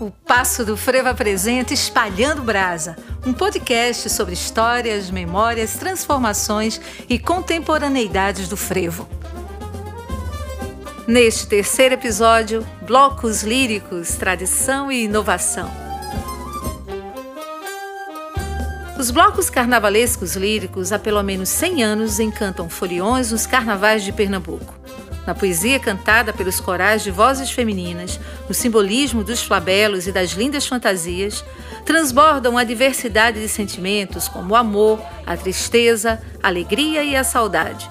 O Passo do Frevo apresenta Espalhando Brasa, um podcast sobre histórias, memórias, transformações e contemporaneidades do frevo. Neste terceiro episódio, blocos líricos, tradição e inovação. Os blocos carnavalescos líricos há pelo menos 100 anos encantam foliões nos carnavais de Pernambuco na poesia cantada pelos corais de vozes femininas, no simbolismo dos flabelos e das lindas fantasias, transbordam a diversidade de sentimentos como o amor, a tristeza, a alegria e a saudade.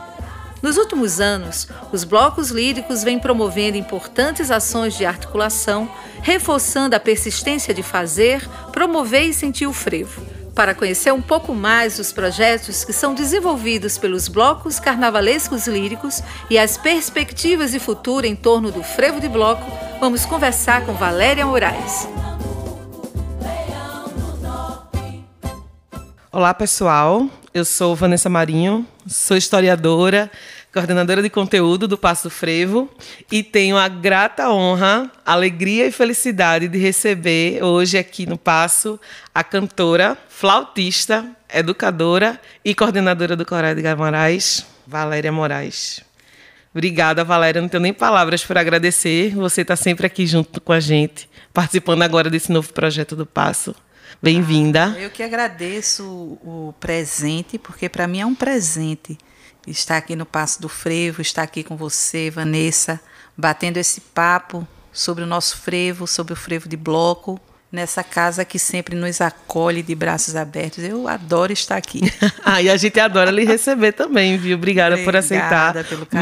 Nos últimos anos, os blocos líricos vêm promovendo importantes ações de articulação, reforçando a persistência de fazer, promover e sentir o frevo para conhecer um pouco mais os projetos que são desenvolvidos pelos blocos carnavalescos líricos e as perspectivas de futuro em torno do frevo de bloco, vamos conversar com Valéria Moraes. Olá, pessoal. Eu sou Vanessa Marinho, sou historiadora, coordenadora de conteúdo do Passo Frevo, e tenho a grata honra, alegria e felicidade de receber hoje aqui no Passo a cantora, flautista, educadora e coordenadora do Coral de Moraes, Valéria Moraes. Obrigada, Valéria. Não tenho nem palavras para agradecer. Você está sempre aqui junto com a gente, participando agora desse novo projeto do Passo. Bem-vinda. Ah, eu que agradeço o presente, porque para mim é um presente estar aqui no Passo do Frevo, estar aqui com você, Vanessa, batendo esse papo sobre o nosso frevo, sobre o frevo de bloco, nessa casa que sempre nos acolhe de braços abertos. Eu adoro estar aqui. ah, e a gente adora lhe receber também, viu? Obrigada, Obrigada por aceitar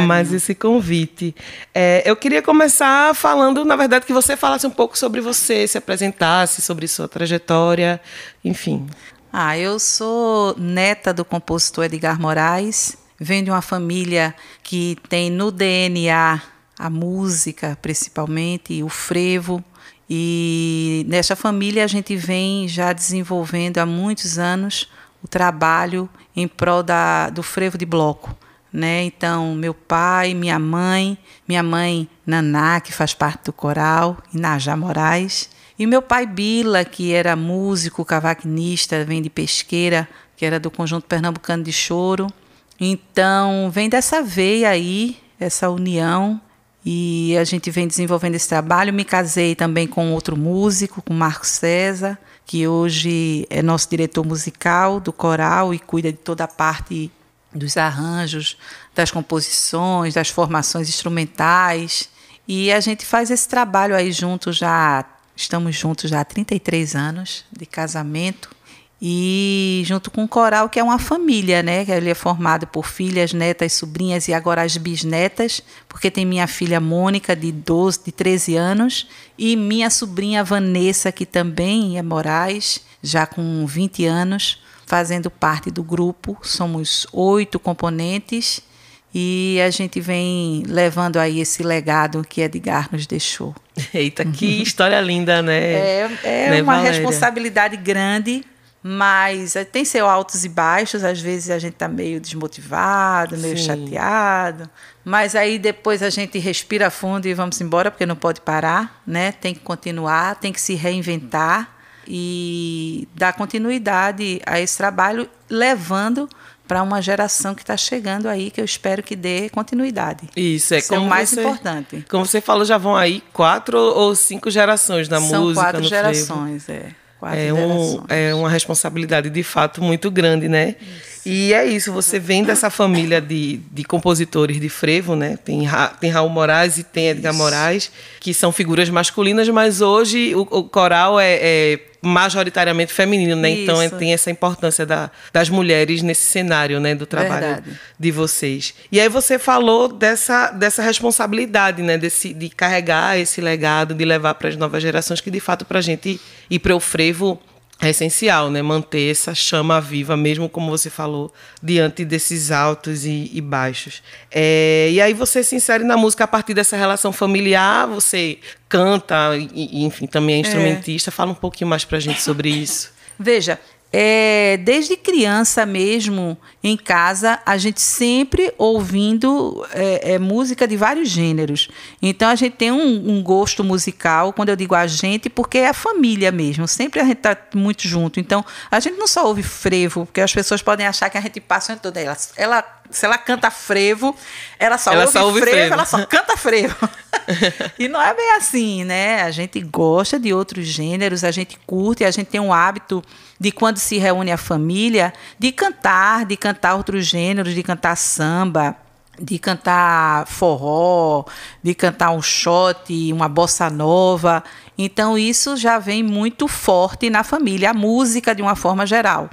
mais esse convite. É, eu queria começar falando, na verdade, que você falasse um pouco sobre você, se apresentasse, sobre sua trajetória, enfim. Ah, eu sou neta do compositor Edgar Moraes, Vem de uma família que tem no DNA a música, principalmente, o frevo. E nesta família a gente vem já desenvolvendo há muitos anos o trabalho em prol da, do frevo de bloco. Né? Então, meu pai, minha mãe, minha mãe Naná, que faz parte do coral, Inajá Moraes, e meu pai Bila, que era músico, cavaquinista, vem de pesqueira, que era do conjunto pernambucano de choro. Então, vem dessa veia aí, essa união, e a gente vem desenvolvendo esse trabalho. Me casei também com outro músico, com Marcos César, que hoje é nosso diretor musical do coral e cuida de toda a parte dos arranjos, das composições, das formações instrumentais. E a gente faz esse trabalho aí junto já, estamos juntos já há 33 anos de casamento e junto com o coral, que é uma família, né? Ele é formado por filhas, netas, sobrinhas e agora as bisnetas, porque tem minha filha Mônica, de 12, de 13 anos, e minha sobrinha Vanessa, que também é Moraes, já com 20 anos, fazendo parte do grupo. Somos oito componentes e a gente vem levando aí esse legado que Edgar nos deixou. Eita, que história linda, né? É, é né, uma Valéria? responsabilidade grande mas eh, tem seus altos e baixos, às vezes a gente está meio desmotivado, meio Sim. chateado. Mas aí depois a gente respira fundo e vamos embora, porque não pode parar, né? Tem que continuar, tem que se reinventar e dar continuidade a esse trabalho, levando para uma geração que está chegando aí, que eu espero que dê continuidade. Isso, é Isso como é o mais você, importante. Como você falou, já vão aí quatro ou cinco gerações da São música. São quatro gerações, frevo. é é, um, é uma responsabilidade de fato muito grande, né? Isso. E é isso, você vem dessa família de, de compositores de frevo, né? Tem, Ra, tem Raul Moraes e tem Edgar isso. Moraes, que são figuras masculinas, mas hoje o, o coral é, é majoritariamente feminino, né? Então é, tem essa importância da, das mulheres nesse cenário, né? Do trabalho Verdade. de vocês. E aí você falou dessa, dessa responsabilidade, né? Desse, de carregar esse legado, de levar para as novas gerações, que de fato para a gente ir para o frevo é essencial, né? Manter essa chama viva, mesmo como você falou, diante desses altos e, e baixos. É, e aí você se insere na música a partir dessa relação familiar, você canta, e, enfim, também é instrumentista. É. Fala um pouquinho mais pra gente sobre isso. Veja, é, desde criança mesmo, em casa, a gente sempre ouvindo é, é, música de vários gêneros. Então a gente tem um, um, gosto musical, quando eu digo a gente, porque é a família mesmo. Sempre a gente está muito junto. Então a gente não só ouve frevo, porque as pessoas podem achar que a gente passa toda ela. Ela se ela canta frevo, ela só, ela ouve, só ouve frevo, frevo, ela só canta frevo. e não é bem assim, né? A gente gosta de outros gêneros, a gente curte, a gente tem um hábito de quando se reúne a família, de cantar, de cantar outros gêneros, de cantar samba, de cantar forró, de cantar um shot, uma bossa nova. Então isso já vem muito forte na família, a música de uma forma geral.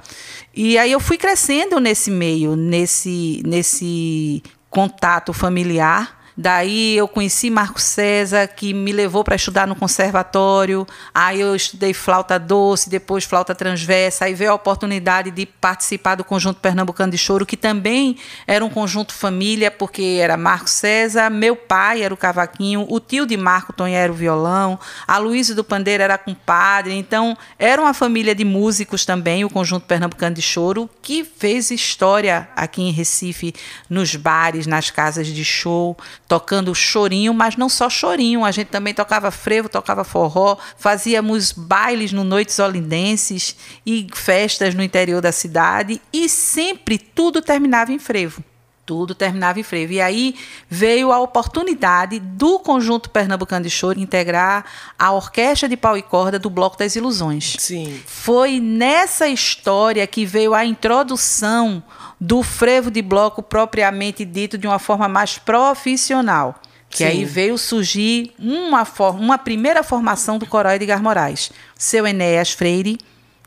E aí eu fui crescendo nesse meio, nesse nesse contato familiar Daí eu conheci Marco César, que me levou para estudar no conservatório. Aí eu estudei flauta doce, depois flauta transversa. Aí veio a oportunidade de participar do conjunto Pernambucano de Choro, que também era um conjunto família, porque era Marco César, meu pai era o cavaquinho, o tio de Marco Tonha era o violão, a Luísa do Pandeiro era compadre. Então, era uma família de músicos também, o conjunto Pernambucano de Choro, que fez história aqui em Recife, nos bares, nas casas de show tocando chorinho, mas não só chorinho, a gente também tocava frevo, tocava forró, fazíamos bailes no Noites Olindenses e festas no interior da cidade e sempre tudo terminava em frevo. Tudo terminava em frevo. E aí veio a oportunidade do Conjunto Pernambucano de Choro integrar a Orquestra de Pau e Corda do Bloco das Ilusões. Sim. Foi nessa história que veio a introdução do frevo de bloco propriamente dito de uma forma mais profissional. Que Sim. aí veio surgir uma, uma primeira formação do Coral Edgar Moraes. Seu Enéas Freire,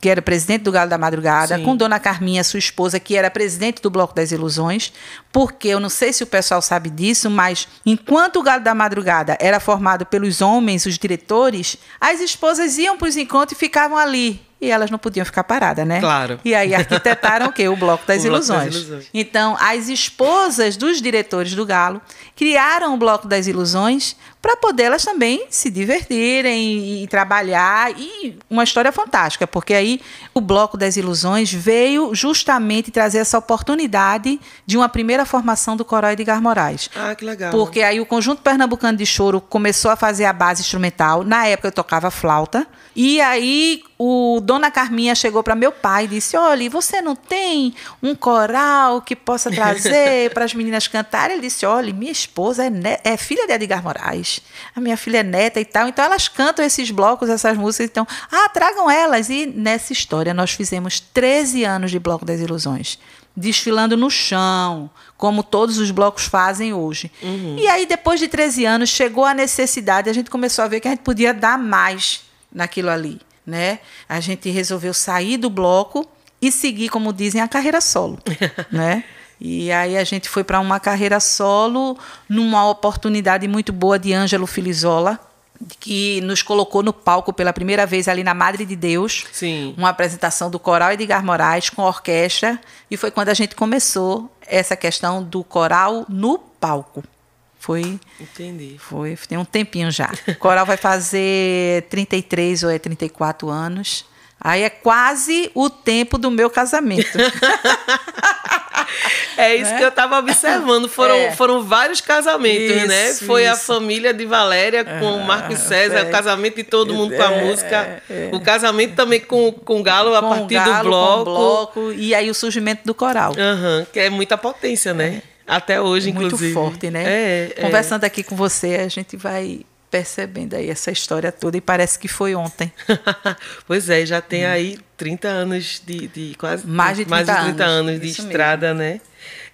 que era presidente do Galo da Madrugada, Sim. com Dona Carminha, sua esposa, que era presidente do Bloco das Ilusões, porque eu não sei se o pessoal sabe disso, mas enquanto o Galo da Madrugada era formado pelos homens, os diretores, as esposas iam para os encontros e ficavam ali, e elas não podiam ficar paradas, né? Claro. E aí arquitetaram o quê? O Bloco das, o Ilusões. Bloco das Ilusões. Então, as esposas dos diretores do Galo criaram o Bloco das Ilusões para poder elas também se divertirem e, trabalhar. E uma história fantástica, porque aí o Bloco das Ilusões veio justamente trazer essa oportunidade de uma primeira formação do Coral Edgar Moraes. Ah, que legal. Porque aí o Conjunto Pernambucano de Choro começou a fazer a base instrumental. Na época eu tocava flauta. E aí o Dona Carminha chegou para meu pai e disse: Olha, você não tem um coral que possa trazer para as meninas cantarem? Ele disse: Olha, minha esposa é, é, filha de Edgar Moraes, a minha filha é neta e tal. Então elas cantam esses blocos, essas músicas. Então, ah, tragam elas. E nessa história nós fizemos 13 anos de Bloco das Ilusões desfilando no chão, como todos os blocos fazem hoje. Uhum. E aí, depois de 13 anos, chegou a necessidade, a gente começou a ver que a gente podia dar mais naquilo ali, né? A gente resolveu sair do bloco e seguir, como dizem, a carreira solo, né? E aí a gente foi para uma carreira solo numa oportunidade muito boa de Ângelo Filizola, que nos colocou no palco pela primeira vez ali na Madre de Deus. Sim. Uma apresentação do Coral Edgar Moraes com orquestra. E foi quando a gente começou essa questão do coral no palco. Foi. Entendi. Foi, tem um tempinho já. O coral vai fazer 33 ou é 34 anos. Aí é quase o tempo do meu casamento. é isso né? que eu estava observando. Foram, é. foram vários casamentos, isso, né? Foi isso. a família de Valéria com o Marcos César, é. o casamento de todo mundo com a é, música. É. O casamento também com, com o Galo a partir galo, do bloco. bloco. E aí o surgimento do coral. Uhum, que é muita potência, né? É. Até hoje, inclusive. Muito forte, né? É, é, Conversando aqui com você, a gente vai percebendo aí essa história toda e parece que foi ontem. pois é, já tem hum. aí 30 anos de, de quase mais de 30, mais de 30 anos, anos de estrada, mesmo. né?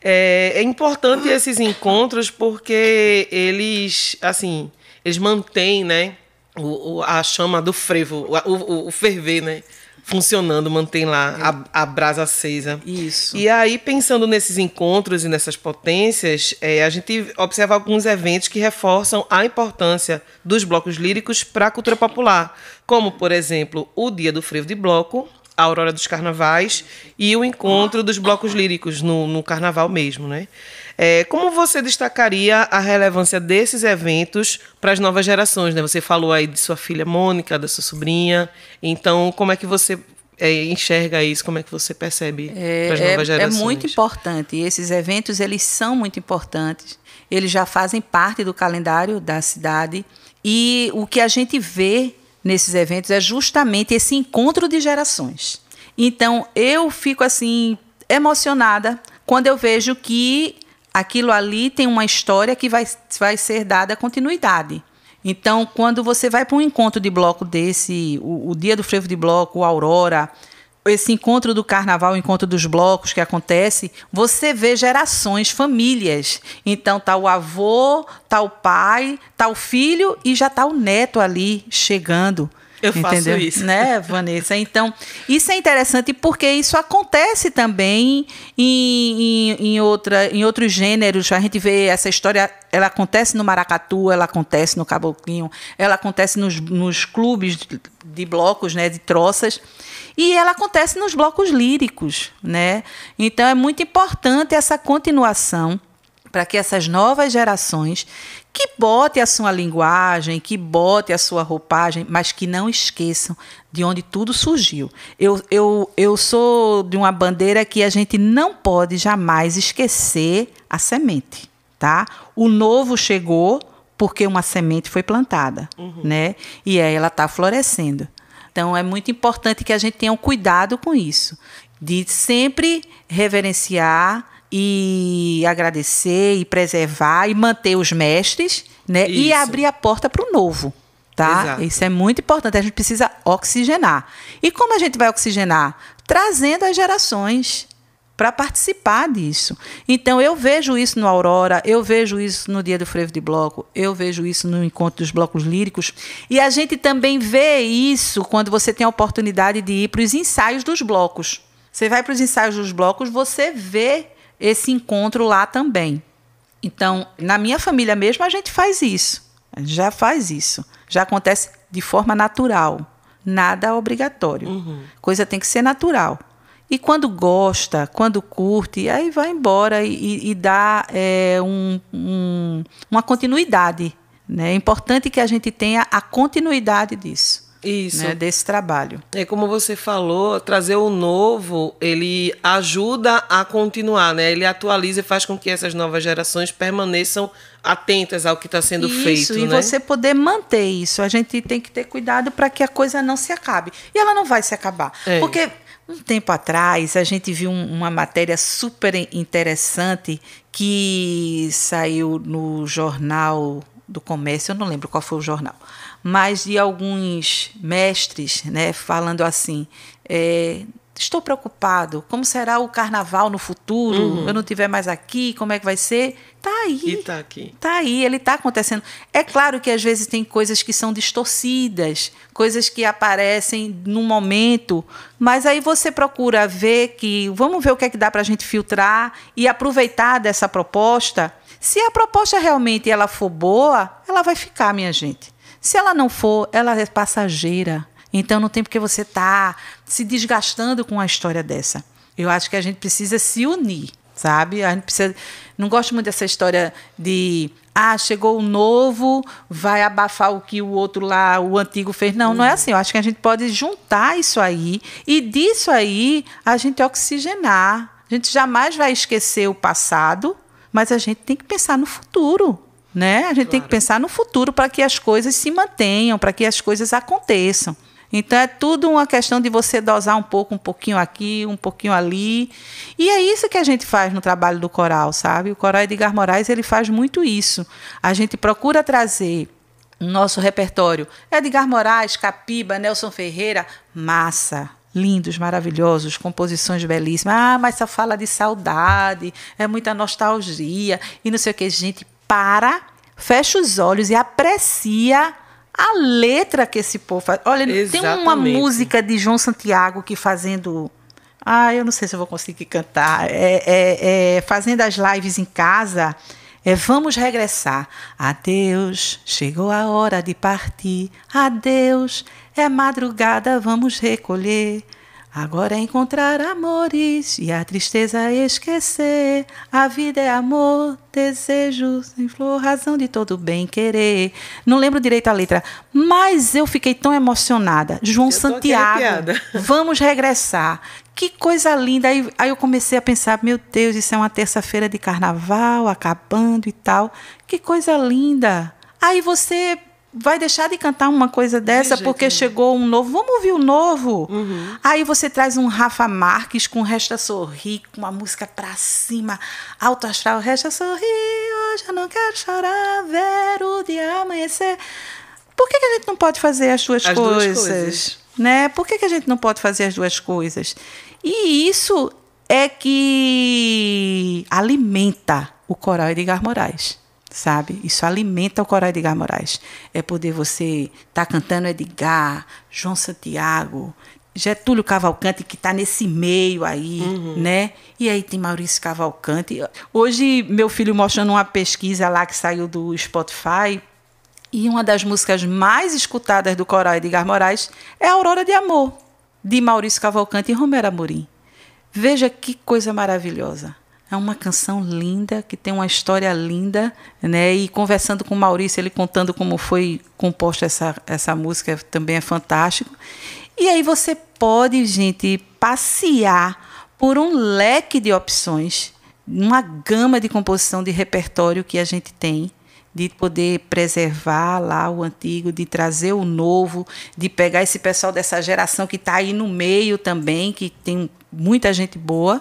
É, é importante esses encontros porque eles, assim, eles mantêm, né, o, o a chama do frevo, o, o, o ferver, né? Funcionando, mantém lá a, a, brasa acesa. Isso. E aí, pensando nesses encontros e nessas potências, é, a gente observa alguns eventos que reforçam a importância dos blocos líricos para a cultura popular, como, por exemplo, o Dia do Frevo de Bloco, a Aurora dos Carnavais e o encontro dos blocos líricos no, no carnaval mesmo, né? É, como você destacaria a relevância desses eventos para as novas gerações? Né? Você falou aí de sua filha Mônica, da sua sobrinha. Então, como é que você é, enxerga isso? Como é que você percebe é, para as novas é, gerações? É muito importante. Esses eventos eles são muito importantes. Eles já fazem parte do calendário da cidade e o que a gente vê nesses eventos é justamente esse encontro de gerações. Então eu fico assim emocionada quando eu vejo que aquilo ali tem uma história que vai, vai ser dada continuidade. Então, quando você vai para um encontro de bloco desse, o, o Dia do Frevo de Bloco, o Aurora, esse encontro do carnaval, o encontro dos blocos que acontece, você vê gerações, famílias. Então tá o avô, tá o pai, tá o filho e já tá o neto ali chegando. Eu faço isso. Né, Vanessa? Então, isso é interessante porque isso acontece também em, em, em, outra, em outros gêneros. A gente vê essa história, ela acontece no maracatu, ela acontece no caboclinho, ela acontece nos, nos clubes de, de blocos, né, de troças. E ela acontece nos blocos líricos, né? Então é muito importante essa continuação para que essas novas gerações que bote a sua linguagem, que bote a sua roupagem, mas que não esqueçam de onde tudo surgiu. Eu, eu, eu sou de uma bandeira que a gente não pode jamais esquecer a semente, tá? O novo chegou porque uma semente foi plantada, uhum. né? E aí ela está florescendo. Então é muito importante que a gente tenha um cuidado com isso, de sempre reverenciar e agradecer e preservar e manter os mestres, né? Isso. E abrir a porta para o novo. Tá? Exato. Isso é muito importante. A gente precisa oxigenar. E como a gente vai oxigenar? Trazendo as gerações para participar disso. Então eu vejo isso no Aurora, eu vejo isso no Dia do Frevo de Bloco, eu vejo isso no encontro dos blocos líricos e a gente também vê isso quando você tem a oportunidade de ir para os ensaios dos blocos. Você vai para os ensaios dos blocos, você vê esse encontro lá também. Então, na minha família mesmo, a gente faz isso. A gente já faz isso. Já acontece de forma natural. Nada obrigatório. Uhum. Coisa tem que ser natural. E quando gosta, quando curte, aí vai embora e, e dá é, um, um, uma continuidade. Né? É importante que a gente tenha a continuidade disso. Isso. Né, desse trabalho. É como você falou, trazer o novo, ele ajuda a continuar, né? Ele atualiza e faz com que essas novas gerações permaneçam atentas ao que está sendo isso, feito. Isso, e né? você poder manter isso. A gente tem que ter cuidado para que a coisa não se acabe. E ela não vai se acabar. É. Porque um tempo atrás a gente viu uma matéria super interessante que saiu no jornal do comércio, eu não lembro qual foi o jornal mas de alguns mestres, né, falando assim: é, estou preocupado, como será o carnaval no futuro? Uhum. Eu não estiver mais aqui, como é que vai ser? Tá aí. E tá aqui. Tá aí, ele está acontecendo. É claro que às vezes tem coisas que são distorcidas, coisas que aparecem num momento, mas aí você procura ver que, vamos ver o que é que dá para a gente filtrar e aproveitar dessa proposta. Se a proposta realmente ela for boa, ela vai ficar, minha gente. Se ela não for, ela é passageira. Então não tem porque você estar tá se desgastando com uma história dessa. Eu acho que a gente precisa se unir, sabe? A gente precisa. Não gosto muito dessa história de ah, chegou o novo, vai abafar o que o outro lá, o antigo fez. Não, não é assim. Eu acho que a gente pode juntar isso aí e disso aí a gente oxigenar. A gente jamais vai esquecer o passado, mas a gente tem que pensar no futuro. Né? A gente claro. tem que pensar no futuro para que as coisas se mantenham, para que as coisas aconteçam. Então é tudo uma questão de você dosar um pouco, um pouquinho aqui, um pouquinho ali. E é isso que a gente faz no trabalho do coral, sabe? O coral Edgar Moraes ele faz muito isso. A gente procura trazer no nosso repertório Edgar Moraes, Capiba, Nelson Ferreira, massa, lindos, maravilhosos, composições belíssimas. Ah, mas só fala de saudade, é muita nostalgia e não sei o que. Gente, para, fecha os olhos e aprecia a letra que esse povo faz. Olha, Exatamente. tem uma música de João Santiago que fazendo. Ah, eu não sei se eu vou conseguir cantar. É, é, é fazendo as lives em casa. É vamos regressar. Adeus, chegou a hora de partir. Adeus, é madrugada, vamos recolher. Agora é encontrar amores e a tristeza esquecer. A vida é amor, desejos em flor, razão de todo bem querer. Não lembro direito a letra, mas eu fiquei tão emocionada. João Santiago, vamos regressar. Que coisa linda. Aí, aí eu comecei a pensar, meu Deus, isso é uma terça-feira de carnaval, acabando e tal. Que coisa linda. Aí você vai deixar de cantar uma coisa dessa de porque chegou um novo. Vamos ouvir o novo. Uhum. Aí você traz um Rafa Marques com Resta Sorrir, com uma música pra cima, alto astral, Resta Sorrir, hoje eu não quero chorar, ver o dia amanhecer. Por que, que a gente não pode fazer as duas, as coisas, duas coisas? Né? Por que, que a gente não pode fazer as duas coisas? E isso é que alimenta o coral Edgar Moraes sabe? Isso alimenta o coral Edgar Moraes. É poder você estar tá cantando Edgar, João Santiago, Getúlio Cavalcante, que está nesse meio aí, uhum. né? E aí tem Maurício Cavalcante. Hoje, meu filho mostrando uma pesquisa lá que saiu do Spotify, e uma das músicas mais escutadas do coral Edgar Moraes é Aurora de Amor, de Maurício Cavalcante e Romero Amorim. Veja que coisa maravilhosa. É uma canção linda, que tem uma história linda, né? E conversando com o Maurício, ele contando como foi composta essa, essa música, também é fantástico. E aí você pode, gente, passear por um leque de opções, uma gama de composição de repertório que a gente tem, de poder preservar lá o antigo, de trazer o novo, de pegar esse pessoal dessa geração que está aí no meio também, que tem muita gente boa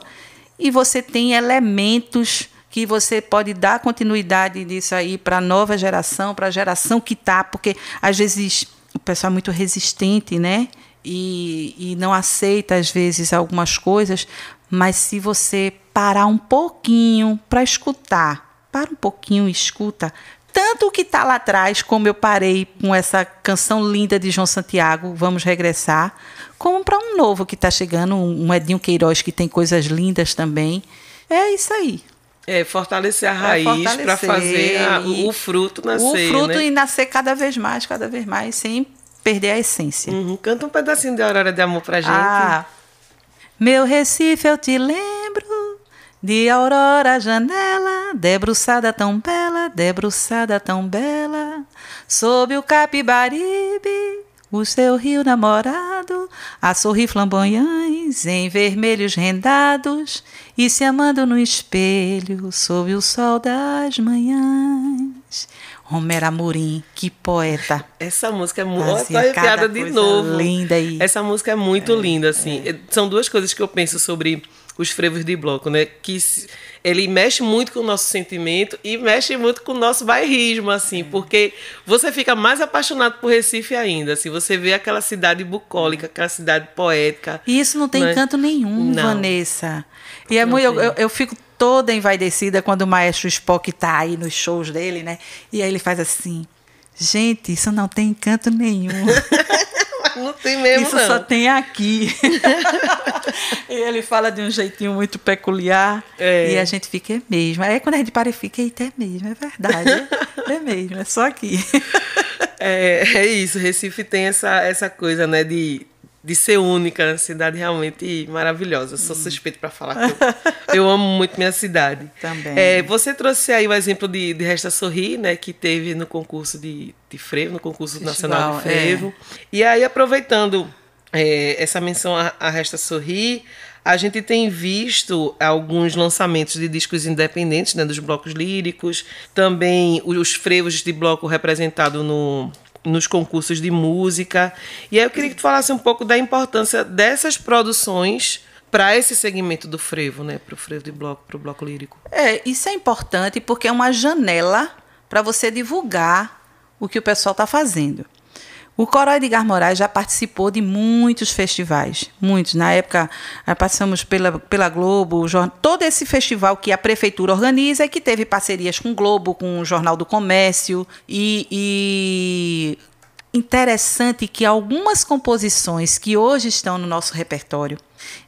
e você tem elementos que você pode dar continuidade disso aí para a nova geração, para a geração que está, porque às vezes o pessoal é muito resistente, né? E, e não aceita às vezes algumas coisas, mas se você parar um pouquinho para escutar, para um pouquinho e escuta, tanto o que está lá atrás, como eu parei com essa canção linda de João Santiago, Vamos Regressar, como para um novo que está chegando, um Edinho Queiroz que tem coisas lindas também. É isso aí. É, fortalecer a raiz é para fazer a, o fruto nascer. O fruto né? e nascer cada vez mais, cada vez mais, sem perder a essência. Uhum. Canta um pedacinho de Aurora de Amor pra gente. Ah, meu Recife, eu te lembro de aurora janela, debruçada tão bela, debruçada tão bela, sob o Capibaribe, o seu rio namorado, a sorrir flamboyães em vermelhos rendados e se amando no espelho sob o sol das manhãs. Romero Amorim, que poeta. Essa música é muito. Arrepiada de novo. Linda aí. Essa música é muito é, linda, assim. É. São duas coisas que eu penso sobre os frevos de bloco, né? Que ele mexe muito com o nosso sentimento e mexe muito com o nosso bairrismo, assim, é. porque você fica mais apaixonado por Recife ainda, assim, você vê aquela cidade bucólica, aquela cidade poética. E isso não tem né? encanto nenhum, não. Vanessa. E é muito, eu, eu, eu fico toda envaidecida quando o maestro Spock está aí nos shows dele, né? E aí ele faz assim: gente, isso não tem encanto nenhum. não tem mesmo, Isso não. só tem aqui. e ele fala de um jeitinho muito peculiar. É. E a gente fica, é mesmo. Aí quando a gente para e fica, eita, é mesmo, é verdade. É, é mesmo, é só aqui. é, é isso, Recife tem essa, essa coisa, né, de de ser única, cidade realmente maravilhosa. Sou suspeito para falar. Eu, eu, amo muito minha cidade. Também. É, você trouxe aí o exemplo de, de Resta Sorrir, né, que teve no concurso de, de frevo, no concurso Festival, nacional de frevo. É. E aí aproveitando é, essa menção a, a Resta Sorrir, a gente tem visto alguns lançamentos de discos independentes, né, dos blocos líricos, também os frevos de bloco representado no nos concursos de música. E aí eu queria que tu falasse um pouco da importância dessas produções para esse segmento do frevo, né? Para o frevo de bloco, para o bloco lírico. É, isso é importante porque é uma janela para você divulgar o que o pessoal está fazendo. O Coral Edgar Moraes já participou de muitos festivais, muitos. Na época, passamos pela, pela Globo, todo esse festival que a prefeitura organiza e que teve parcerias com o Globo, com o Jornal do Comércio. E, e interessante que algumas composições que hoje estão no nosso repertório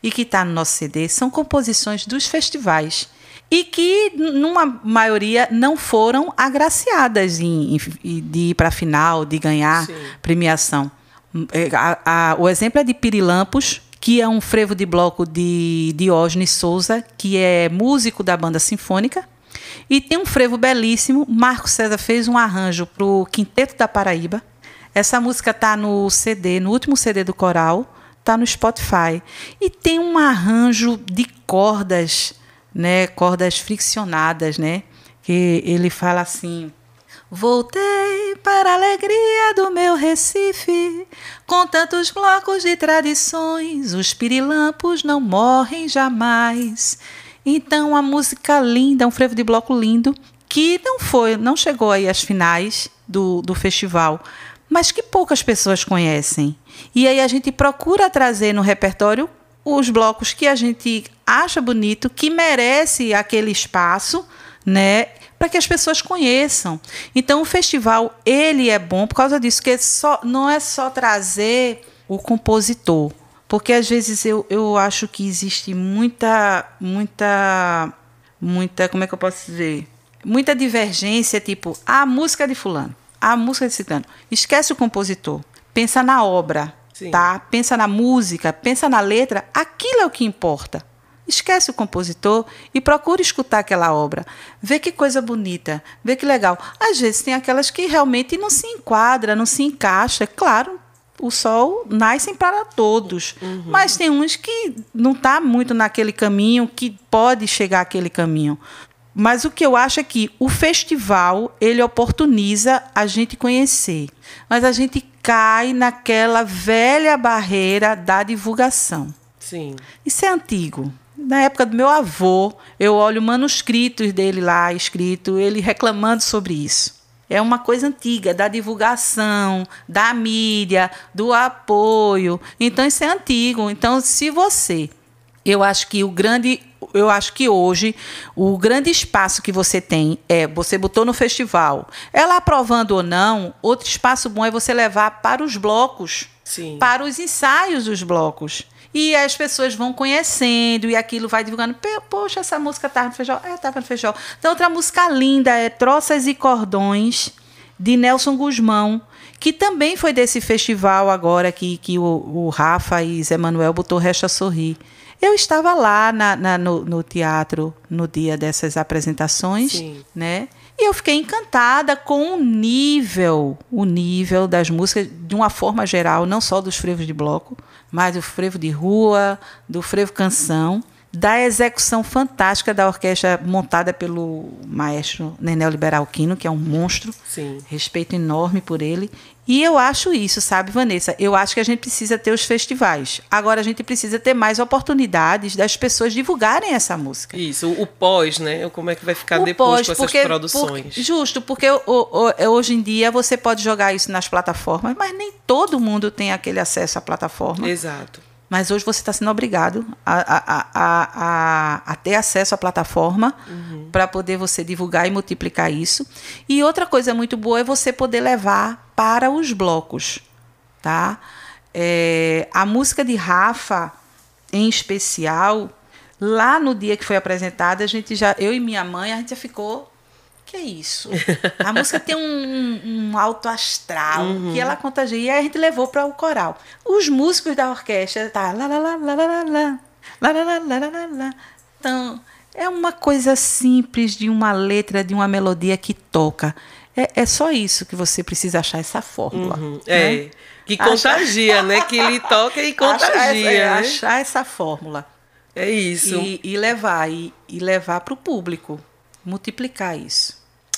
e que está no nosso CD são composições dos festivais e que, numa maioria, não foram agraciadas em, em de ir para a final, de ganhar Sim. premiação. É, a, a, o exemplo é de Pirilampos, que é um frevo de bloco de Diógenes Souza, que é músico da banda sinfônica. E tem um frevo belíssimo. Marco César fez um arranjo para o Quinteto da Paraíba. Essa música está no CD, no último CD do coral, está no Spotify. E tem um arranjo de cordas, né, cordas friccionadas, né, que ele fala assim: Voltei para a alegria do meu Recife, com tantos blocos de tradições, os pirilampos não morrem jamais. Então, a música linda, um frevo de bloco lindo, que não foi, não chegou aí às finais do, do festival, mas que poucas pessoas conhecem. E aí a gente procura trazer no repertório os blocos que a gente acha bonito, que merece aquele espaço, né? Para que as pessoas conheçam. Então o festival ele é bom por causa disso, que só, não é só trazer o compositor, porque às vezes eu, eu acho que existe muita, muita, muita, como é que eu posso dizer? Muita divergência, tipo, a música de fulano, a música de ciclano. Esquece o compositor. Pensa na obra, Sim. tá? Pensa na música, pensa na letra. Aquilo é o que importa. Esquece o compositor e procura escutar aquela obra. Vê que coisa bonita, vê que legal. Às vezes tem aquelas que realmente não se enquadra, não se encaixa. Claro, o sol nasce para todos. Uhum. Mas tem uns que não está muito naquele caminho, que pode chegar àquele caminho. Mas o que eu acho é que o festival ele oportuniza a gente conhecer, mas a gente cai naquela velha barreira da divulgação. Sim. Isso é antigo. Na época do meu avô, eu olho manuscritos dele lá escrito, ele reclamando sobre isso. É uma coisa antiga, da divulgação, da mídia, do apoio. Então, isso é antigo. Então, se você. Eu acho que o grande. Eu acho que hoje o grande espaço que você tem é você botou no festival. Ela aprovando ou não, outro espaço bom é você levar para os blocos. Sim. Para os ensaios dos blocos. E as pessoas vão conhecendo e aquilo vai divulgando. Poxa, essa música estava no feijão. É, estava no feijão. Então, outra música linda é Troças e Cordões, de Nelson Guzmão, que também foi desse festival agora que, que o, o Rafa e Zé Manuel botou Resta Sorrir. Eu estava lá na, na, no, no, teatro no dia dessas apresentações, Sim. né? E eu fiquei encantada com o nível, o nível das músicas de uma forma geral, não só dos frevos de bloco, mas do frevo de rua, do frevo canção, da execução fantástica da orquestra montada pelo maestro Nenel Liberalquino, que é um monstro. Sim. Respeito enorme por ele. E eu acho isso, sabe, Vanessa? Eu acho que a gente precisa ter os festivais. Agora a gente precisa ter mais oportunidades das pessoas divulgarem essa música. Isso, o pós, né? Como é que vai ficar o depois pós, com porque, essas produções? Porque, justo, porque o, o, é, hoje em dia você pode jogar isso nas plataformas, mas nem todo mundo tem aquele acesso à plataforma. Exato. Mas hoje você está sendo obrigado a, a, a, a, ter acesso à plataforma uhum. para poder você divulgar e multiplicar isso. E outra coisa muito boa é você poder levar para os blocos. Tá? É, a música de Rafa, em especial, lá no dia que foi apresentada, a gente já, eu e minha mãe, a gente já ficou que é isso? A música tem um, um alto astral uhum. que ela contagia e a gente levou para o coral. Os músicos da orquestra tá lá lá lá lá lá lá lá lá lá lá lá lá Então, é uma coisa simples de uma letra, de uma melodia que toca. É, é só isso que você precisa achar essa fórmula. Uhum. Né? É. Que contagia, né? Que ele toca e contagia. Achar, é, né? achar essa fórmula. É isso. E, e levar, e, e levar para o público multiplicar isso.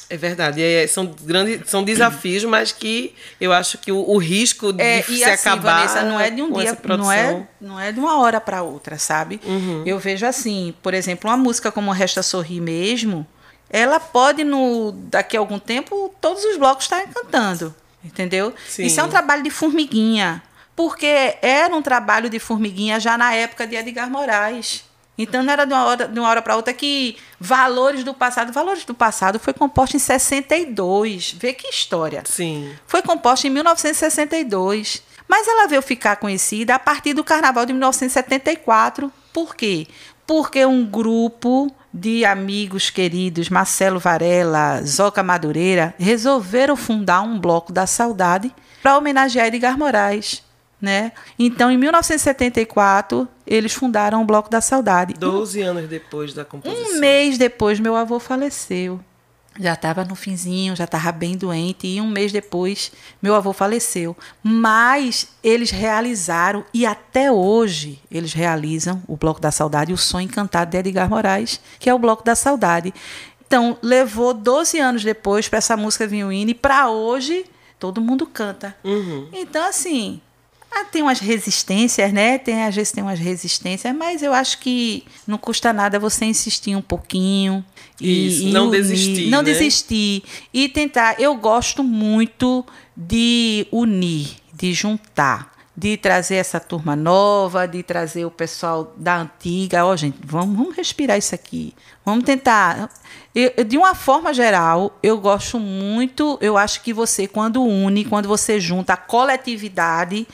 É verdade. É, são grandes, são desafios, mas que eu acho que o, o risco de é, se assim, acabar. Vanessa, não é de um dia, não é, não é de uma hora para outra, sabe? Uhum. Eu vejo assim, por exemplo, uma música como Resta Sorrir mesmo, ela pode no daqui a algum tempo todos os blocos estarem cantando, entendeu? Sim. Isso é um trabalho de formiguinha, porque era um trabalho de formiguinha já na época de Edgar Moraes. Então não era de uma hora, de uma hora para outra que valores do passado. Valores do passado foi composto em 62. Vê que história. Sim. Foi composto em 1962. Mas ela veio ficar conhecida a partir do carnaval de 1974. Por quê? Porque um grupo de amigos queridos, Marcelo Varela, Zoca Madureira, resolveram fundar um bloco da saudade para homenagear Edgar Moraes. né? Então, em 1974, eles fundaram o Bloco da Saudade. Doze anos depois da composição. Um mês depois, meu avô faleceu. Já estava no finzinho, já estava bem doente, e um mês depois, meu avô faleceu. Mas eles realizaram, e até hoje eles realizam o Bloco da Saudade, o Sonho Encantado de Edgar Moraes, que é o Bloco da Saudade. Então, levou 12 anos depois para essa música vir o hino, e para hoje todo mundo canta. Uhum. Então, assim, ah, tem umas resistências, né? Tem, às vezes tem umas resistências, mas eu acho que não custa nada você insistir um pouquinho. Isso, e, não unir, desistir. Não né? desistir. E tentar. Eu gosto muito de unir, de juntar. De trazer essa turma nova, de trazer o pessoal da antiga. Ó, oh, gente, vamos, vamos respirar isso aqui. Vamos tentar. Eu, de uma forma geral, eu gosto muito. Eu acho que você, quando une, quando você junta a coletividade,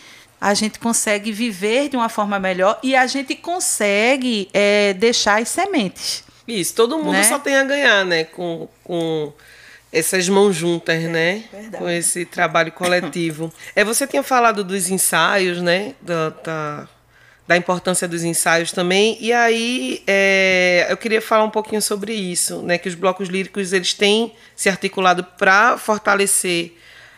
a gente consegue viver de uma forma melhor e a gente consegue é, deixar as sementes. Isso, todo mundo Né? só tem a ganhar, né? Com, com essas mãos juntas, né? verdade. Com esse trabalho coletivo. é, você tinha falado dos ensaios, né? Da, da, da importância dos ensaios também. E aí é, eu queria falar um pouquinho sobre isso, né? Que os blocos líricos eles têm se articulado para fortalecer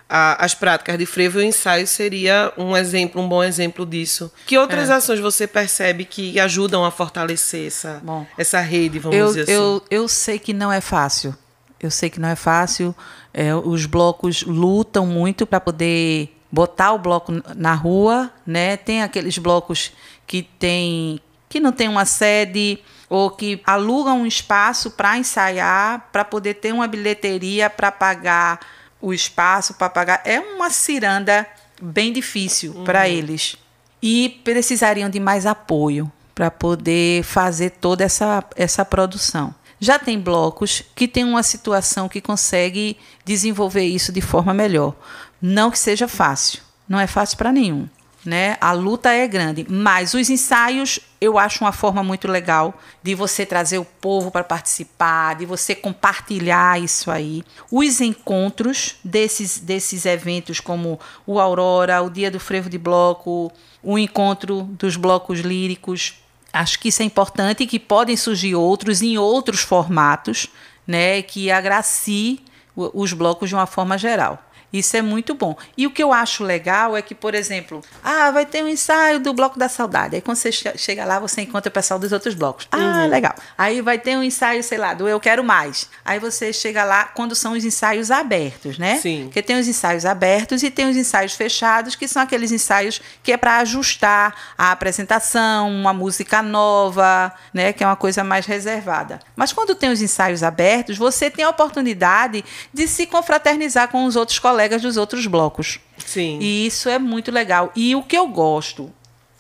a- as práticas de frevo e o ensaio seria um exemplo, um bom exemplo disso. Que outras É. ações você percebe que ajudam a fortalecer essa, Bom, essa rede, vamos eu, dizer assim? eu, eu sei que não é fácil. Eu sei que não é fácil. É, os blocos lutam muito para poder botar o bloco na rua, né? Tem aqueles blocos que tem que não tem uma sede ou que alugam um espaço para ensaiar, para poder ter uma bilheteria para pagar o espaço, para pagar. É uma ciranda bem difícil para eles. E precisariam de mais apoio para poder fazer toda essa, essa produção. Já tem blocos que têm uma situação que consegue desenvolver isso de forma melhor. Não que seja fácil, não é fácil para nenhum. Né? A luta é grande, mas os ensaios eu acho uma forma muito legal de você trazer o povo para participar, de você compartilhar isso aí. Os encontros desses, desses eventos, como o Aurora, o Dia do Frevo de Bloco, o encontro dos blocos líricos, acho que isso é importante e que podem surgir outros em outros formatos, né, que agracie os blocos de uma forma geral. Isso é muito bom. E o que eu acho legal é que, por exemplo, ah, vai ter um ensaio do Bloco da Saudade. Aí quando você che- chega lá, você encontra o pessoal dos outros blocos. Ah, legal. Aí vai ter um ensaio, sei lá, do Eu Quero Mais. Aí você chega lá quando são os ensaios abertos, né? Sim. Porque tem os ensaios abertos e tem os ensaios fechados, que são aqueles ensaios que é para ajustar a apresentação, uma música nova, né, que é uma coisa mais reservada. Mas quando tem os ensaios abertos, você tem a oportunidade de se confraternizar com os outros colegas dos outros blocos. Sim. E isso é muito legal. E o que eu gosto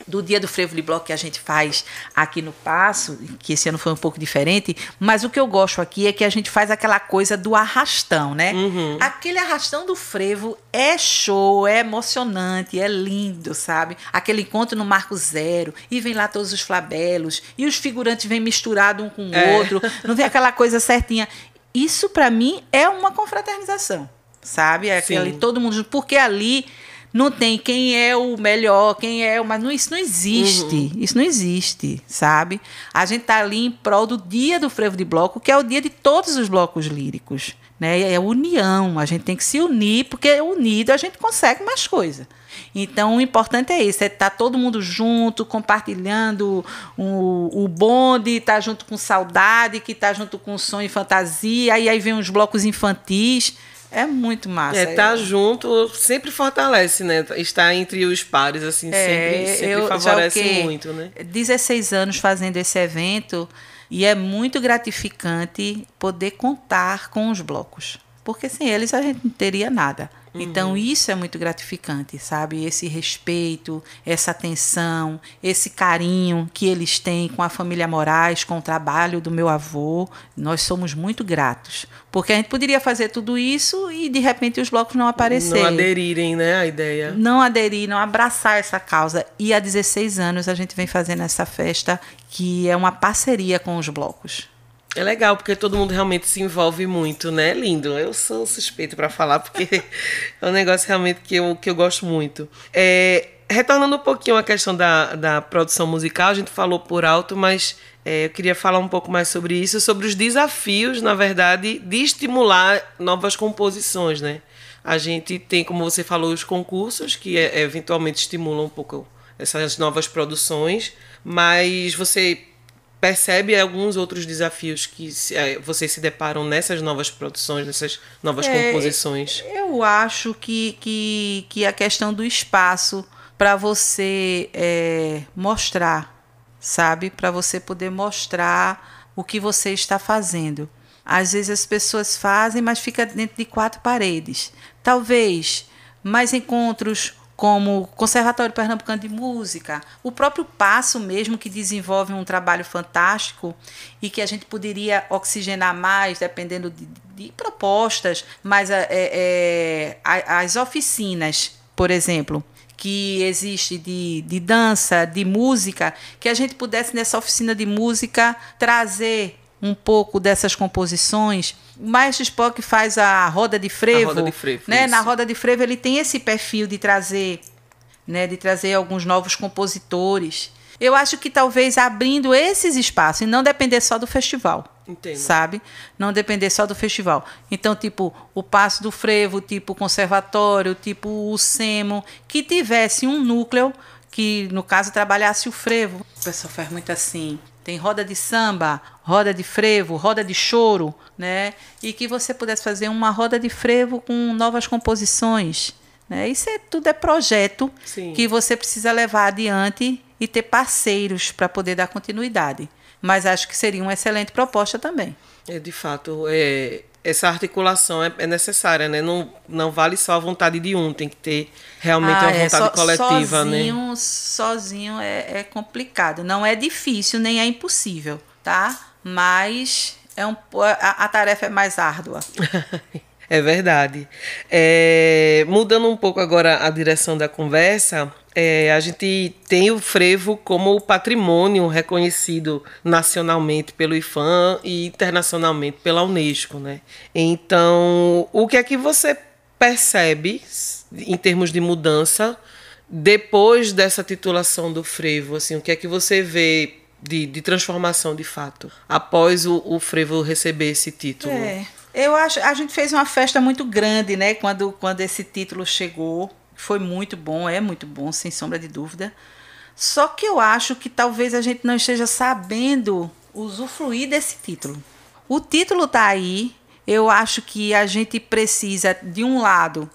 do Dia do Frevo de Bloco que a gente faz aqui no Passo, que esse ano foi um pouco diferente, mas o que eu gosto aqui é que a gente faz aquela coisa do arrastão, né? Aquele arrastão do frevo é show, é emocionante, é lindo, sabe? Aquele encontro no Marco Zero, e vem lá todos os flabelos, e os figurantes vêm misturados um com o É. outro, não vem aquela coisa certinha. Isso, para mim, é uma confraternização, sabe? É aquele Sim. todo mundo junto, porque ali não tem quem é o melhor, quem é o. Mas não, isso não existe. Isso não existe, sabe? A gente tá ali em prol do dia do frevo de bloco, que é o dia de todos os blocos líricos. Né? É a união. A gente tem que se unir, porque unido a gente consegue mais coisa. Então, o importante é isso: é estar todo mundo junto, compartilhando o, o bonde, estar junto com saudade, que está junto com sonho e fantasia, e aí vem os blocos infantis. É muito massa. É, tá junto sempre fortalece, né? Estar entre os pares, assim, sempre, sempre É, eu- já favorece muito, né? 16 anos fazendo esse evento e é muito gratificante poder contar com os blocos. Porque sem eles a gente não teria nada. Então isso é muito gratificante, sabe? Esse respeito, essa atenção, esse carinho que eles têm com a família Moraes, com o trabalho do meu avô. Nós somos muito gratos. Porque a gente poderia fazer tudo isso e de repente os blocos não aparecerem Não aderirem, né, à ideia. não aderir, não abraçar essa causa. E há 16 anos a gente vem fazendo essa festa que é uma parceria com os blocos. É legal, porque todo mundo realmente se envolve muito, né? Lindo. Eu sou suspeito para falar, porque é um negócio realmente que eu, que eu gosto muito. É, retornando um pouquinho à questão da, da produção musical, a gente falou por alto, mas é, eu queria falar um pouco mais sobre isso, sobre os desafios, na verdade, de estimular novas composições, né? A gente tem, como você falou, os concursos que é, eventualmente estimulam um pouco essas novas produções, mas você percebe alguns outros desafios que é, vocês se deparam nessas novas produções, nessas novas é, composições? Eu acho que, que, que a questão do espaço para você é, mostrar, sabe? Para você poder mostrar o que você está fazendo. Às vezes as pessoas fazem, mas fica dentro de quatro paredes. Talvez mais encontros como o Conservatório Pernambucano de Música, o próprio Passo mesmo, que desenvolve um trabalho fantástico e que a gente poderia oxigenar mais, dependendo de, de propostas, mas é, é, as oficinas, por exemplo, que existe de, de dança, de música, que a gente pudesse nessa oficina de música trazer um pouco dessas composições. O Maestro Spock faz a roda de frevo, roda de frevo né? Na roda de frevo ele tem esse perfil de trazer, né, de trazer alguns novos compositores. Eu acho que talvez abrindo esses espaços e não depender só do festival. Entendo. Sabe? Não depender só do festival. Então, tipo, o Passo do Frevo, tipo o Conservatório, tipo o SEMO, que tivesse um núcleo que, no caso, trabalhasse o frevo. O pessoal faz muito assim. Tem roda de samba, roda de frevo, roda de choro, né? E que você pudesse fazer uma roda de frevo com novas composições. Né? Isso é, tudo é projeto Sim. que você precisa levar adiante e ter parceiros para poder dar continuidade. Mas acho que seria uma excelente proposta também. É, de fato, é, essa articulação é, é, necessária, né? Não, não vale só a vontade de um, tem que ter realmente ah, uma é, vontade so, coletiva, né? sozinho, né? Sozinho é, é complicado. Não é difícil, nem é impossível, tá? Mas é um, a, a tarefa é mais árdua. é verdade. É, mudando um pouco agora a direção da conversa, é, a gente tem o frevo como patrimônio reconhecido nacionalmente pelo IFAM e internacionalmente pela Unesco, né? Então, o que é que você percebe em termos de mudança depois dessa titulação do frevo? Assim, o que é que você vê de, de transformação de fato após o, o frevo receber esse título? É. Eu acho, a gente fez uma festa muito grande, né, quando, quando esse título chegou foi muito bom, é muito bom, sem sombra de dúvida. Só que eu acho que talvez a gente não esteja sabendo usufruir desse título. O título está aí, eu acho que a gente precisa, de um lado,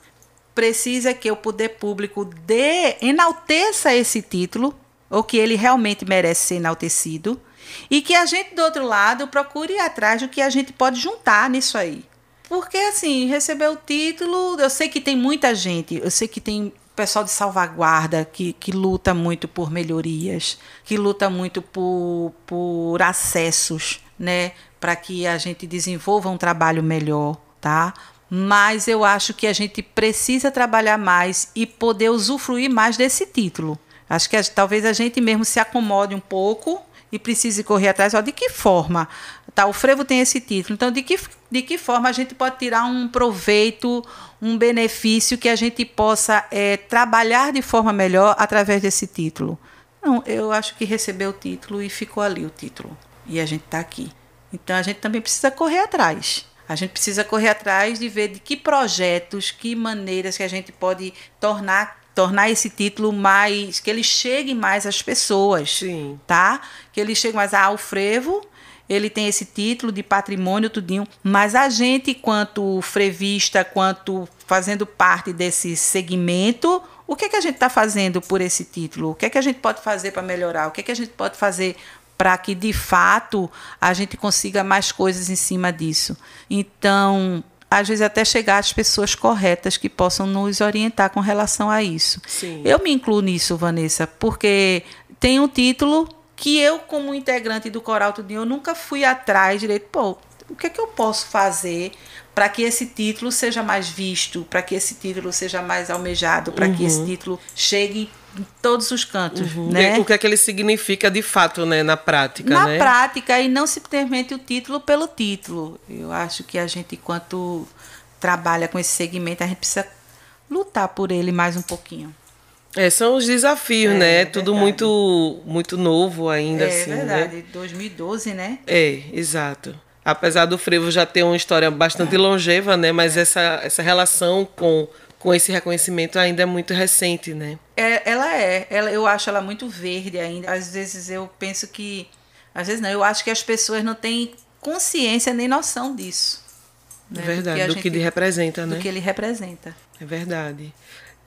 precisa que o poder público dê, enalteça esse título, ou que ele realmente merece ser enaltecido, e que a gente, do outro lado, procure ir atrás do que a gente pode juntar nisso aí. Porque, assim, receber o título, eu sei que tem muita gente, eu sei que tem pessoal de salvaguarda que, que luta muito por melhorias, que luta muito por, por acessos, né? Para que a gente desenvolva um trabalho melhor, tá? Mas eu acho que a gente precisa trabalhar mais e poder usufruir mais desse título. Acho que talvez a gente mesmo se acomode um pouco e precise correr atrás. Ó, de que forma? Tá, o frevo tem esse título. Então, de que, de que forma a gente pode tirar um proveito, um benefício que a gente possa é, trabalhar de forma melhor através desse título? Não, eu acho que recebeu o título e ficou ali o título. E a gente está aqui. Então, a gente também precisa correr atrás. A gente precisa correr atrás de ver de que projetos, que maneiras que a gente pode tornar tornar esse título mais que ele chegue mais às pessoas, Sim. tá? Que ele chegue mais ao frevo, ele tem esse título de patrimônio tudinho, mas a gente quanto frevista, quanto fazendo parte desse segmento, o que é que a gente está fazendo por esse título? O que é que a gente pode fazer para melhorar? O que é que a gente pode fazer para que de fato a gente consiga mais coisas em cima disso? Então, às vezes até chegar às pessoas corretas que possam nos orientar com relação a isso. Sim. Eu me incluo nisso, Vanessa, porque tem um título que eu, como integrante do Coral Tudinho, eu nunca fui atrás direito. Pô, o que é que eu posso fazer para que esse título seja mais visto, para que esse título seja mais almejado, para uhum. que esse uhum. título chegue em todos os cantos, uhum. né? O que é que ele significa de fato, né, na prática, Na né? prática e não simplesmente o título pelo título. Eu acho que a gente, enquanto trabalha com esse segmento, a gente precisa lutar por ele mais um pouquinho. É, são os desafios, É, né? é Tudo muito muito novo ainda, é assim, verdade, né? 2012, né? É, exato. Apesar do frevo já ter uma história bastante longeva, né? Mas essa, essa relação com, com esse reconhecimento ainda é muito recente, né? É, ela é, ela, eu acho ela muito verde ainda. Às vezes eu penso que, às vezes não, eu acho que as pessoas não têm consciência nem noção disso. né? É verdade, a do gente- que ele representa, do né? que ele representa. É verdade.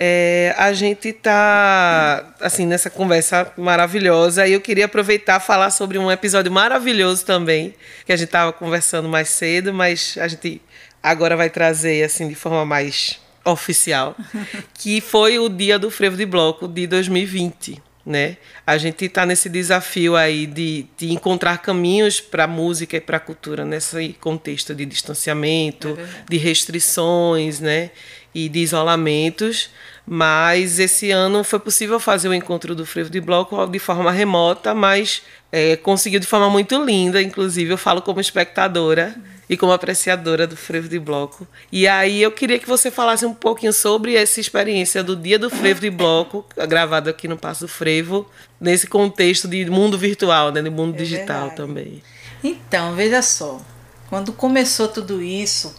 É, a gente tá assim nessa conversa maravilhosa e eu queria aproveitar falar sobre um episódio maravilhoso também que a gente estava conversando mais cedo, mas a gente agora vai trazer assim de forma mais oficial, que foi o dia do frevo de bloco de 2020. Né? A gente está nesse desafio aí de, de encontrar caminhos para a música e para a cultura nesse contexto de distanciamento, de restrições, né? e de isolamentos, mas esse ano foi possível fazer o encontro do Frevo de Bloco de forma remota, mas é, conseguiu de forma muito linda, inclusive eu falo como espectadora e como apreciadora do Frevo de Bloco. E aí eu queria que você falasse um pouquinho sobre essa experiência do Dia do Frevo de Bloco, gravado aqui no Passo do Frevo, nesse contexto de mundo virtual, né, de mundo digital verdade. também. Então, veja só, quando começou tudo isso,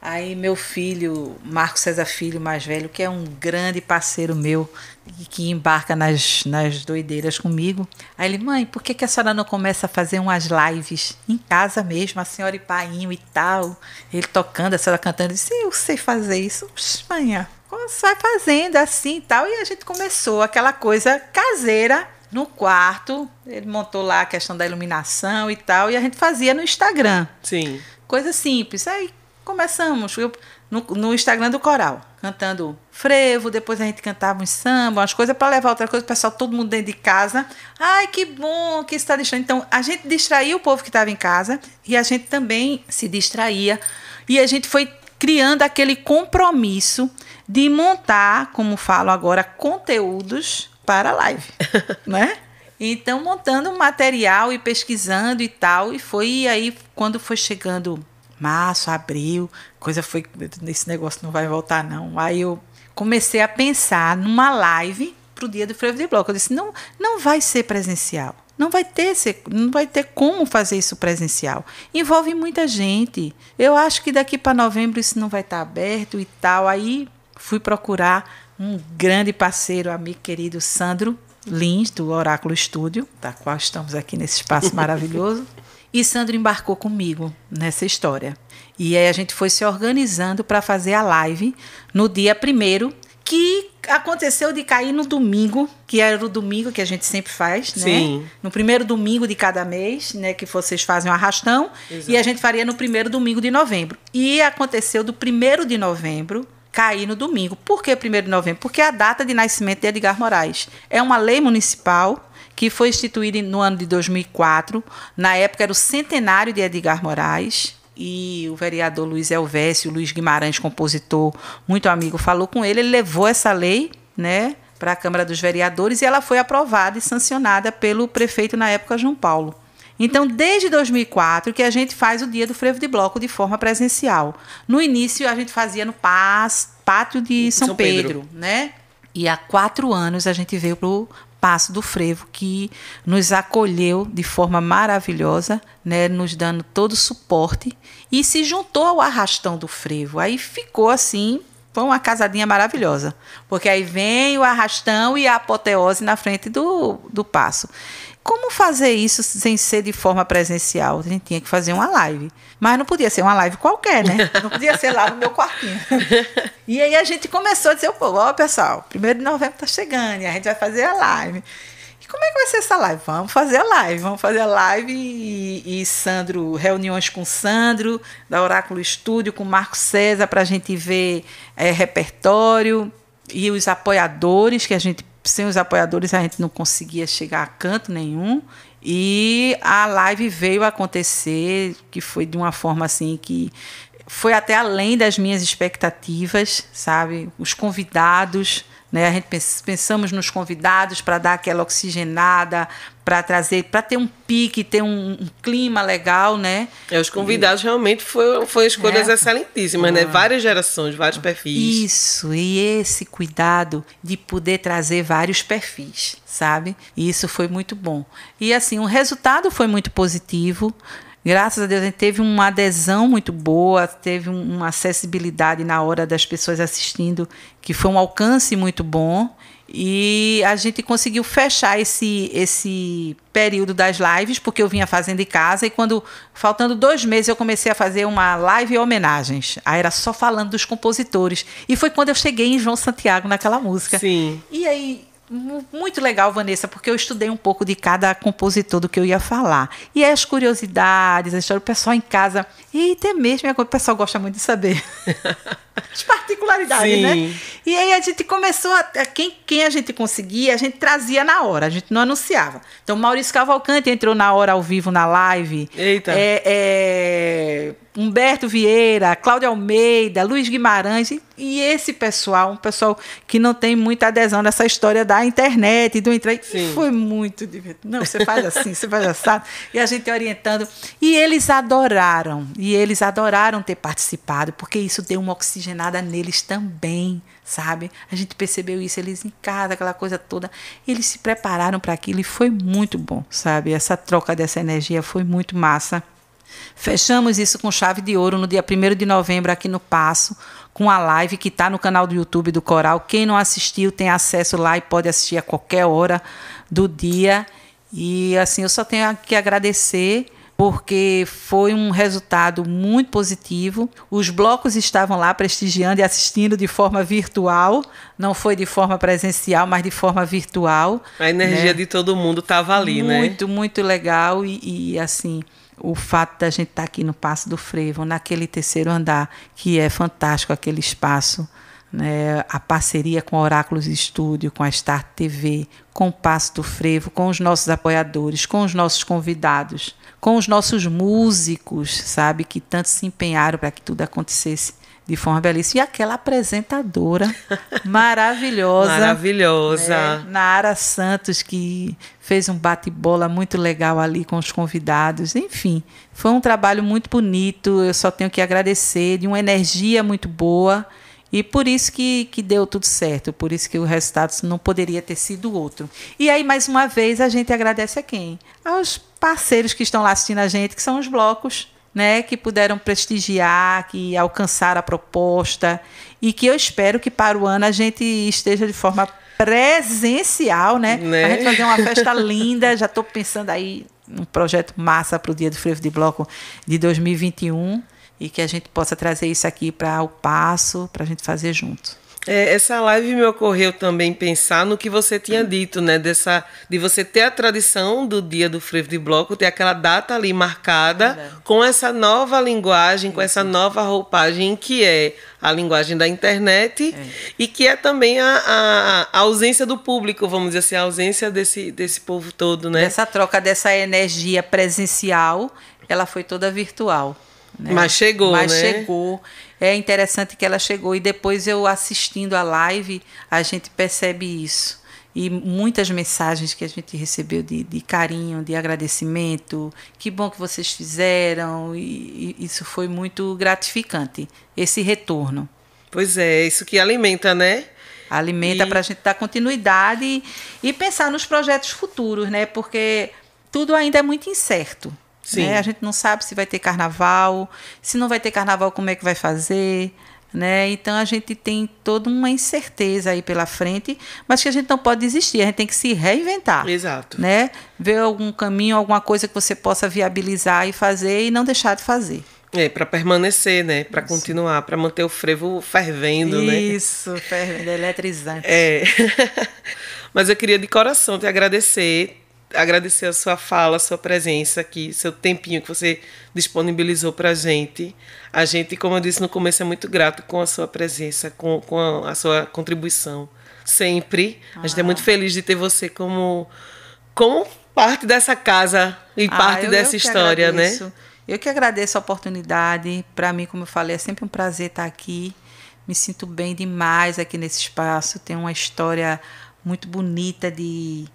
aí meu filho, Marcos César Filho, mais velho, que é um grande parceiro meu, e que embarca nas, nas doideiras comigo, aí ele, mãe, por que, que a senhora não começa a fazer umas lives em casa mesmo, a senhora e painho e tal, ele tocando, a senhora cantando, eu disse, eu sei fazer isso, você vai fazendo assim e tal, e a gente começou aquela coisa caseira, no quarto, ele montou lá a questão da iluminação e tal, e a gente fazia no Instagram. Sim. Coisa simples. Aí começamos eu, no, no Instagram do Coral, cantando frevo, depois a gente cantava um samba, umas coisas para levar outra coisa, o pessoal, todo mundo dentro de casa. Ai, que bom que está distraindo. Então, a gente distraía o povo que estava em casa e a gente também se distraía. E a gente foi criando aquele compromisso de montar, como falo agora, conteúdos para a live, né? Então, montando material e pesquisando e tal, e foi aí quando foi chegando março, abril, coisa foi, esse negócio não vai voltar não. Aí eu comecei a pensar numa live pro dia do frevo de bloco. Eu disse, não, não vai ser presencial. Não vai ter, não vai ter como fazer isso presencial. Envolve muita gente. Eu acho que daqui para novembro isso não vai estar aberto e tal. Aí fui procurar um grande parceiro, amigo querido Sandro Lins, do Oráculo Estúdio, da qual estamos aqui nesse espaço maravilhoso. E Sandro embarcou comigo nessa história. E aí a gente foi se organizando para fazer a live no dia primeiro, que aconteceu de cair no domingo, que era o domingo que a gente sempre faz, né? Sim. No primeiro domingo de cada mês, né? Que vocês fazem um arrastão. E a gente faria no primeiro domingo de novembro. E aconteceu do primeiro de novembro cair no domingo. Por que primeiro de novembro? Porque é a data de nascimento de Edgar Moraes. É uma lei municipal que foi instituída no ano de 2004. Na época era o centenário de Edgar Moraes. E o vereador Luiz Elvésio, Luiz Guimarães, compositor, muito amigo, falou com ele. Ele levou essa lei né, para a Câmara dos Vereadores e ela foi aprovada e sancionada pelo prefeito na época, João Paulo. Então, desde 2004 que a gente faz o dia do frevo de bloco de forma presencial. No início, a gente fazia no Paz, pátio de São, São Pedro. Pedro, né? E há quatro anos a gente veio para o Passo do Frevo, que nos acolheu de forma maravilhosa, né? Nos dando todo o suporte e se juntou ao arrastão do frevo. Aí ficou assim, foi uma casadinha maravilhosa. Porque aí vem o arrastão e a apoteose na frente do, do passo. Como fazer isso sem ser de forma presencial? A gente tinha que fazer uma live. Mas não podia ser uma live qualquer, né? Não podia ser lá no meu quartinho. E aí a gente começou a dizer, pô, ó, pessoal, primeiro de novembro tá chegando e a gente vai fazer a live. E como é que vai ser essa live? Vamos fazer a live, vamos fazer a live e, e Sandro, reuniões com Sandro, da Oráculo Estúdio, com Marco César, para a gente ver é, repertório e os apoiadores, que a gente, sem os apoiadores, a gente não conseguia chegar a canto nenhum. E a live veio acontecer, que foi de uma forma assim que foi até além das minhas expectativas, sabe? Os convidados Né? A gente pensamos nos convidados para dar aquela oxigenada, para trazer, para ter um pique, ter um, um, clima legal, né? É, os convidados e, realmente foi, foi escolhas é, excelentíssimas, né? Várias gerações, vários perfis. Isso, e esse cuidado de poder trazer vários perfis, sabe? E isso foi muito bom. E assim, o resultado foi muito positivo. Graças a Deus a gente teve uma adesão muito boa, teve uma acessibilidade na hora das pessoas assistindo, que foi um alcance muito bom. E a gente conseguiu fechar esse, esse período das lives, porque eu vinha fazendo em casa, e quando, faltando dois meses, eu comecei a fazer uma live homenagens. Aí era só falando dos compositores. E foi quando eu cheguei em João Santiago naquela música. Sim. E aí muito legal, Vanessa, porque eu estudei um pouco de cada compositor do que eu ia falar. E as curiosidades, a história, o pessoal em casa. E até mesmo, o pessoal gosta muito de saber. As particularidades, Sim. né? E aí a gente começou a. Quem, quem a gente conseguia, a gente trazia na hora, a gente não anunciava. Então, Maurício Cavalcante entrou na hora ao vivo na live. Eita. É, é Humberto Vieira, Cláudia Almeida, Luiz Guimarães e, e, esse pessoal, um pessoal que não tem muita adesão nessa história da internet, do entrei, foi muito divertido. Não, você faz assim, você faz assim, e a gente orientando. E eles adoraram, e eles adoraram ter participado, porque isso deu uma oxigenada neles também, sabe? A gente percebeu isso, eles em casa, aquela coisa toda. Eles se prepararam para aquilo e foi muito bom, sabe? Essa troca dessa energia foi muito massa. Fechamos isso com chave de ouro no dia 1 de novembro aqui no Passo, com a live que está no canal do YouTube do Coral. Quem não assistiu tem acesso lá e pode assistir a qualquer hora do dia. E assim, eu só tenho que agradecer porque foi um resultado muito positivo. Os blocos estavam lá prestigiando e assistindo de forma virtual, não foi de forma presencial, mas de forma virtual. A energia né? de todo mundo estava ali, muito, né? Muito, muito legal e, e assim o fato da gente estar tá aqui no Passo do Frevo, naquele terceiro andar, que é fantástico aquele espaço, né? a parceria com Oráculos Estúdio, com a Start TV, com o Passo do Frevo, com os nossos apoiadores, com os nossos convidados, com os nossos músicos, sabe, que tanto se empenharam para que tudo acontecesse de forma belíssima. E aquela apresentadora maravilhosa. Maravilhosa. Né? Nara Santos, que fez um bate-bola muito legal ali com os convidados. Enfim, foi um trabalho muito bonito. Eu só tenho que agradecer, de uma energia muito boa. E por isso que, que deu tudo certo, por isso que o resultado não poderia ter sido outro. E aí, mais uma vez, a gente agradece a quem? Aos parceiros que estão lá assistindo a gente, que são os blocos né, que puderam prestigiar, que alcançaram a proposta e que eu espero que para o ano a gente esteja de forma presencial, né? né? A gente fazer uma festa linda. Já estou pensando aí um projeto massa para o Dia do Frevo de Bloco de 2021 e que a gente possa trazer isso aqui para o passo para a gente fazer junto. É, essa live me ocorreu também pensar no que você tinha dito, né? Dessa, de você ter a tradição do dia do frevo de bloco, ter aquela data ali marcada é com essa nova linguagem, com essa nova roupagem que é a linguagem da internet é. e que é também a, a, a, ausência do público, vamos dizer assim, a ausência desse, desse povo todo, né? Essa troca dessa energia presencial, ela foi toda virtual. Né? Mas chegou, Mas né? chegou. É interessante que ela chegou e depois eu assistindo a live, a gente percebe isso. E muitas mensagens que a gente recebeu de, de carinho, de agradecimento. Que bom que vocês fizeram. E, e isso foi muito gratificante, esse retorno. Pois é, isso que alimenta, né? Alimenta e... para a gente dar continuidade e, e pensar nos projetos futuros, né? Porque tudo ainda é muito incerto. Sim. Né? A gente não sabe se vai ter carnaval, se não vai ter carnaval, como é que vai fazer. Né? Então a gente tem toda uma incerteza aí pela frente, mas que a gente não pode desistir, a gente tem que se reinventar. Exato. Né? Ver algum caminho, alguma coisa que você possa viabilizar e fazer e não deixar de fazer. É, para permanecer, né? Para continuar, para manter o frevo fervendo, Isso, né? Isso, fervendo, eletrizante. É. Mas eu queria de coração te agradecer agradecer a sua fala, a sua presença aqui, seu tempinho que você disponibilizou para a gente. A gente, como eu disse no começo, é muito grato com a sua presença, com, com a, a sua contribuição. Sempre. Ah. A gente é muito feliz de ter você como, como parte dessa casa e ah, parte eu, dessa eu história, né? Eu que agradeço a oportunidade. Para mim, como eu falei, é sempre um prazer estar aqui me sinto bem demais aqui nesse espaço. Tem uma história muito bonita de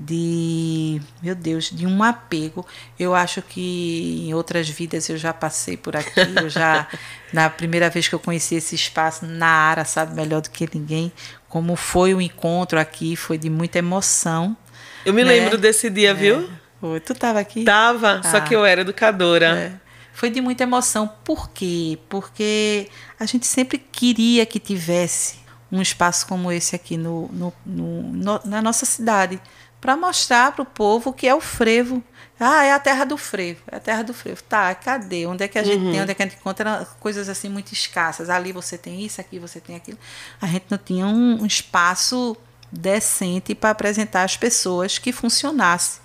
de, meu Deus, de um apego. Eu acho que em outras vidas eu já passei por aqui, eu já na primeira vez que eu conheci esse espaço, Nara sabe melhor do que ninguém como foi o encontro aqui, foi de muita emoção. Eu me né? lembro desse dia, é. viu? Foi. Tu estava aqui? Tava, ah. só que eu era educadora. É. Foi de muita emoção. Por quê? Porque a gente sempre queria que tivesse um espaço como esse aqui no, no, no, no na nossa cidade para mostrar para o povo que é o frevo. Ah, é a terra do frevo, é a terra do frevo. Tá, cadê? Onde é que a gente uhum. tem? Onde é que a gente encontra coisas assim muito escassas? Ali você tem isso, aqui você tem aquilo. A gente não tinha um, um espaço decente para apresentar às pessoas que funcionasse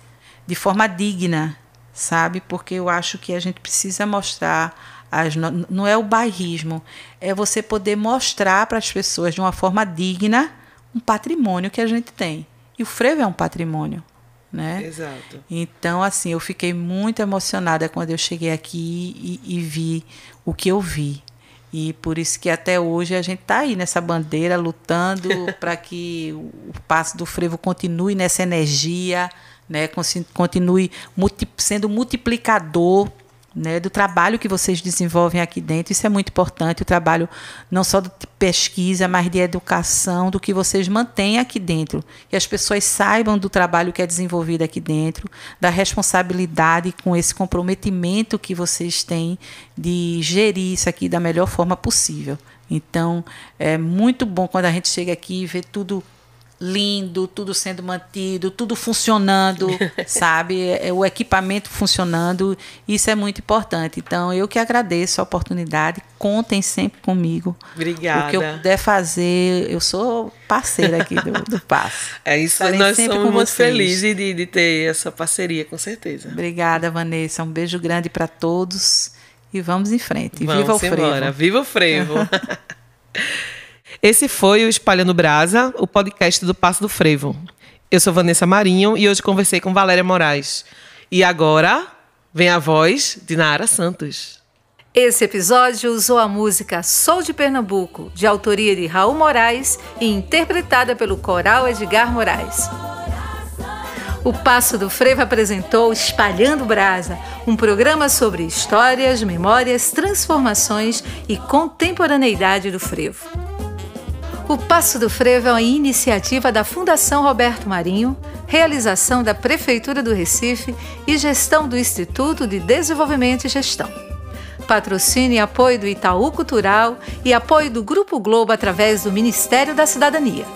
de forma digna, sabe? Porque eu acho que a gente precisa mostrar as, não é o bairrismo, é você poder mostrar para as pessoas de uma forma digna um patrimônio que a gente tem. E o frevo é um patrimônio, né? Exato. Então, assim, eu fiquei muito emocionada quando eu cheguei aqui e, e vi o que eu vi. E por isso que até hoje a gente está aí nessa bandeira, lutando para que o passo do frevo continue nessa energia, né? continue multi, sendo multiplicador né, do trabalho que vocês desenvolvem aqui dentro. Isso é muito importante, o trabalho não só de pesquisa, mas de educação, do que vocês mantêm aqui dentro. Que as pessoas saibam do trabalho que é desenvolvido aqui dentro, da responsabilidade com esse comprometimento que vocês têm de gerir isso aqui da melhor forma possível. Então, é muito bom quando a gente chega aqui e vê tudo lindo, tudo sendo mantido, tudo funcionando, sabe? É, o equipamento funcionando, isso é muito importante. Então, eu que agradeço a oportunidade, contem sempre comigo. Obrigada. O que eu puder fazer, eu sou parceira aqui do, do Passo. É isso, Estarei nós somos muito felizes de, de ter essa parceria, com certeza. Obrigada, Vanessa. Um beijo grande para todos e vamos em frente. Vamos Viva o embora. frevo. Viva o frevo. Esse foi o Espalhando Brasa, o podcast do Passo do Frevo. Eu sou Vanessa Marinho e hoje conversei com Valéria Moraes. E agora vem a voz de Nara Santos. Esse episódio usou a música Sou de Pernambuco, de autoria de Raul Moraes e interpretada pelo coral Edgar Moraes. O Passo do Frevo apresentou Espalhando Brasa, um programa sobre histórias, memórias, transformações e contemporaneidade do frevo. O Passo do Frevo é uma iniciativa da Fundação Roberto Marinho, realização da Prefeitura do Recife e gestão do Instituto de Desenvolvimento e Gestão. Patrocínio e apoio do Itaú Cultural e apoio do Grupo Globo através do Ministério da Cidadania.